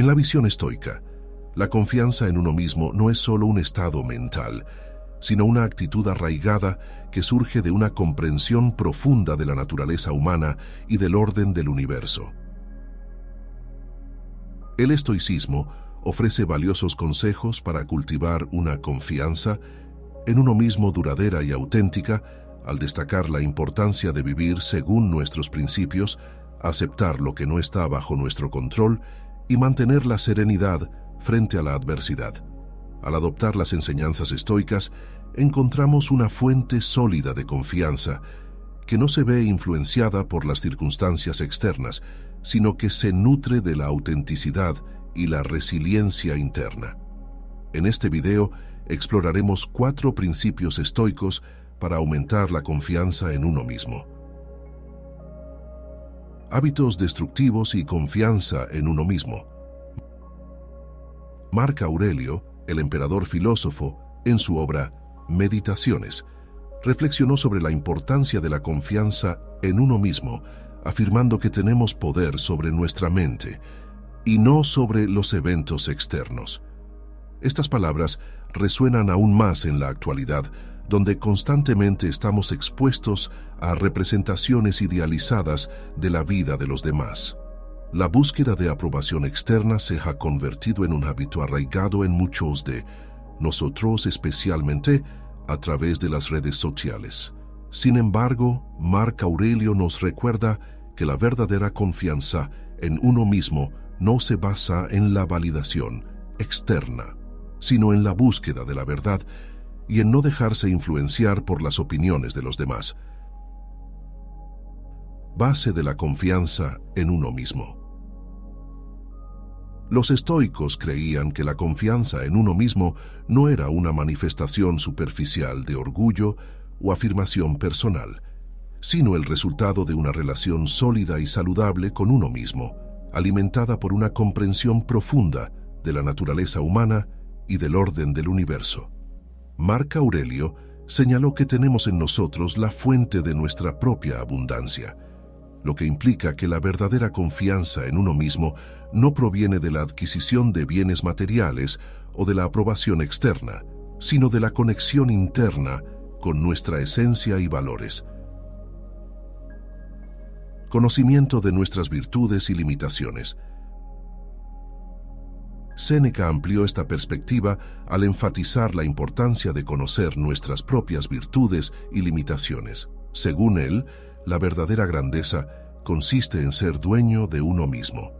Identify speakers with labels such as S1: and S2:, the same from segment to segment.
S1: En la visión estoica, la confianza en uno mismo no es solo un estado mental, sino una actitud arraigada que surge de una comprensión profunda de la naturaleza humana y del orden del universo. El estoicismo ofrece valiosos consejos para cultivar una confianza en uno mismo duradera y auténtica al destacar la importancia de vivir según nuestros principios, aceptar lo que no está bajo nuestro control y mantener la serenidad frente a la adversidad. Al adoptar las enseñanzas estoicas, encontramos una fuente sólida de confianza que no se ve influenciada por las circunstancias externas, sino que se nutre de la autenticidad y la resiliencia interna. En este video exploraremos cuatro principios estoicos para aumentar la confianza en uno mismo. Hábitos destructivos y confianza en uno mismo. Marc Aurelio, el emperador filósofo, en su obra Meditaciones, reflexionó sobre la importancia de la confianza en uno mismo, afirmando que tenemos poder sobre nuestra mente y no sobre los eventos externos. Estas palabras resuenan aún más en la actualidad, donde constantemente estamos expuestos a representaciones idealizadas de la vida de los demás. La búsqueda de aprobación externa se ha convertido en un hábito arraigado en muchos de nosotros, especialmente a través de las redes sociales. Sin embargo, Marc Aurelio nos recuerda que la verdadera confianza en uno mismo no se basa en la validación externa, sino en la búsqueda de la verdad y en no dejarse influenciar por las opiniones de los demás. Base de la confianza en uno mismo. Los estoicos creían que la confianza en uno mismo no era una manifestación superficial de orgullo o afirmación personal, sino el resultado de una relación sólida y saludable con uno mismo, alimentada por una comprensión profunda de la naturaleza humana y del orden del universo. Marc Aurelio señaló que tenemos en nosotros la fuente de nuestra propia abundancia, lo que implica que la verdadera confianza en uno mismo no proviene de la adquisición de bienes materiales o de la aprobación externa, sino de la conexión interna con nuestra esencia y valores. Conocimiento de nuestras virtudes y limitaciones. Séneca amplió esta perspectiva al enfatizar la importancia de conocer nuestras propias virtudes y limitaciones. Según él, la verdadera grandeza consiste en ser dueño de uno mismo,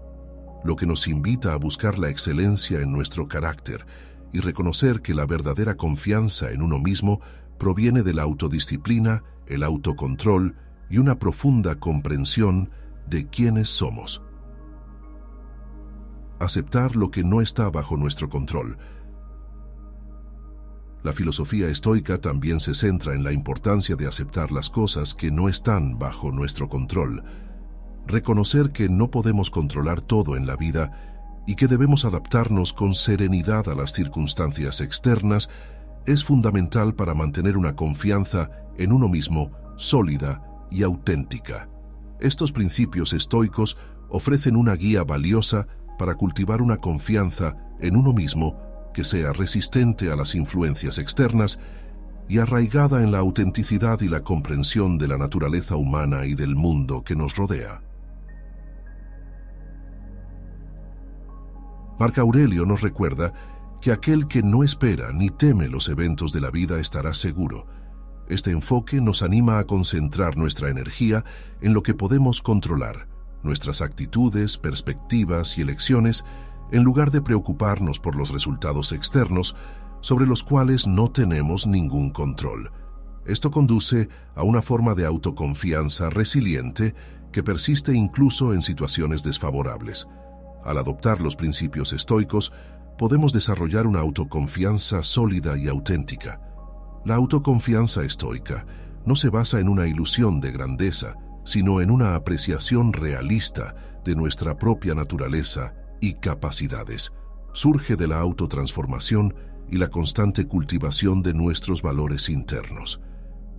S1: lo que nos invita a buscar la excelencia en nuestro carácter y reconocer que la verdadera confianza en uno mismo proviene de la autodisciplina, el autocontrol y una profunda comprensión de quiénes somos. Aceptar lo que no está bajo nuestro control, la filosofía estoica también se centra en la importancia de aceptar las cosas que no están bajo nuestro control, reconocer que no podemos controlar todo en la vida y que debemos adaptarnos con serenidad a las circunstancias externas es fundamental para mantener una confianza en uno mismo sólida y auténtica. Estos principios estoicos ofrecen una guía valiosa para cultivar una confianza en uno mismo que sea resistente a las influencias externas y arraigada en la autenticidad y la comprensión de la naturaleza humana y del mundo que nos rodea. Marco Aurelio nos recuerda que aquel que no espera ni teme los eventos de la vida estará seguro. Este enfoque nos anima a concentrar nuestra energía en lo que podemos controlar, nuestras actitudes, perspectivas y elecciones, en lugar de preocuparnos por los resultados externos sobre los cuales no tenemos ningún control. Esto conduce a una forma de autoconfianza resiliente que persiste incluso en situaciones desfavorables. Al adoptar los principios estoicos, podemos desarrollar una autoconfianza sólida y auténtica. La autoconfianza estoica no se basa en una ilusión de grandeza, sino en una apreciación realista de nuestra propia naturaleza y capacidades. Surge de la autotransformación y la constante cultivación de nuestros valores internos.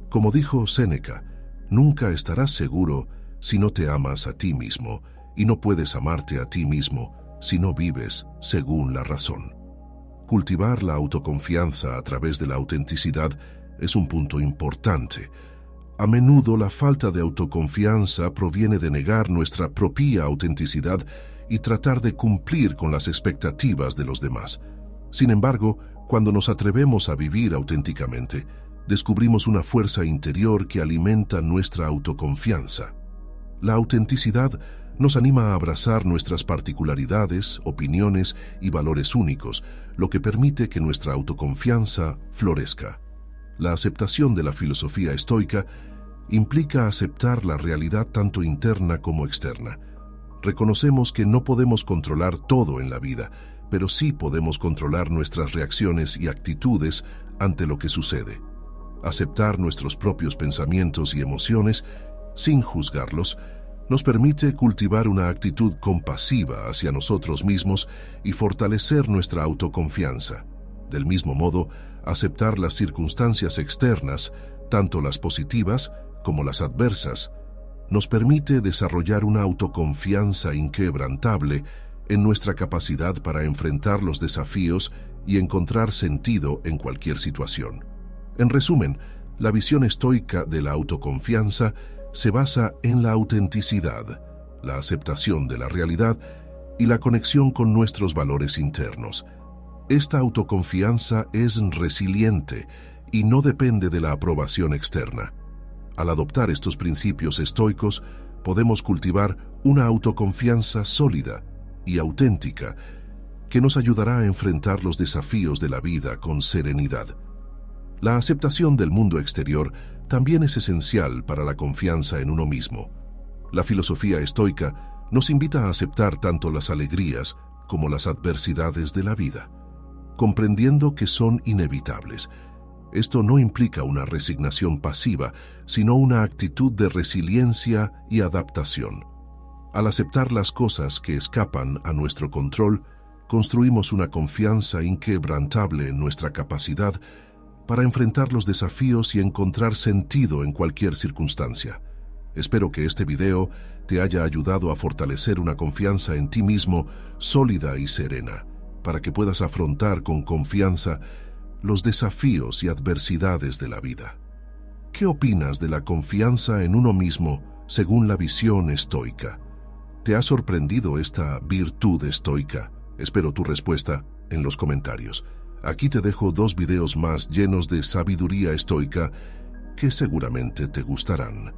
S1: Como dijo Séneca, nunca estarás seguro si no te amas a ti mismo y no puedes amarte a ti mismo si no vives según la razón. Cultivar la autoconfianza a través de la autenticidad es un punto importante. A menudo la falta de autoconfianza proviene de negar nuestra propia autenticidad y tratar de cumplir con las expectativas de los demás. Sin embargo, cuando nos atrevemos a vivir auténticamente, descubrimos una fuerza interior que alimenta nuestra autoconfianza. La autenticidad nos anima a abrazar nuestras particularidades, opiniones y valores únicos, lo que permite que nuestra autoconfianza florezca. La aceptación de la filosofía estoica implica aceptar la realidad tanto interna como externa. Reconocemos que no podemos controlar todo en la vida, pero sí podemos controlar nuestras reacciones y actitudes ante lo que sucede. Aceptar nuestros propios pensamientos y emociones, sin juzgarlos, nos permite cultivar una actitud compasiva hacia nosotros mismos y fortalecer nuestra autoconfianza. Del mismo modo, aceptar las circunstancias externas, tanto las positivas como las adversas, nos permite desarrollar una autoconfianza inquebrantable en nuestra capacidad para enfrentar los desafíos y encontrar sentido en cualquier situación. En resumen, la visión estoica de la autoconfianza se basa en la autenticidad, la aceptación de la realidad y la conexión con nuestros valores internos. Esta autoconfianza es resiliente y no depende de la aprobación externa. Al adoptar estos principios estoicos, podemos cultivar una autoconfianza sólida y auténtica que nos ayudará a enfrentar los desafíos de la vida con serenidad. La aceptación del mundo exterior también es esencial para la confianza en uno mismo. La filosofía estoica nos invita a aceptar tanto las alegrías como las adversidades de la vida, comprendiendo que son inevitables. Esto no implica una resignación pasiva, sino una actitud de resiliencia y adaptación. Al aceptar las cosas que escapan a nuestro control, construimos una confianza inquebrantable en nuestra capacidad para enfrentar los desafíos y encontrar sentido en cualquier circunstancia. Espero que este video te haya ayudado a fortalecer una confianza en ti mismo sólida y serena, para que puedas afrontar con confianza los desafíos y adversidades de la vida. ¿Qué opinas de la confianza en uno mismo según la visión estoica? ¿Te ha sorprendido esta virtud estoica? Espero tu respuesta en los comentarios. Aquí te dejo dos videos más llenos de sabiduría estoica que seguramente te gustarán.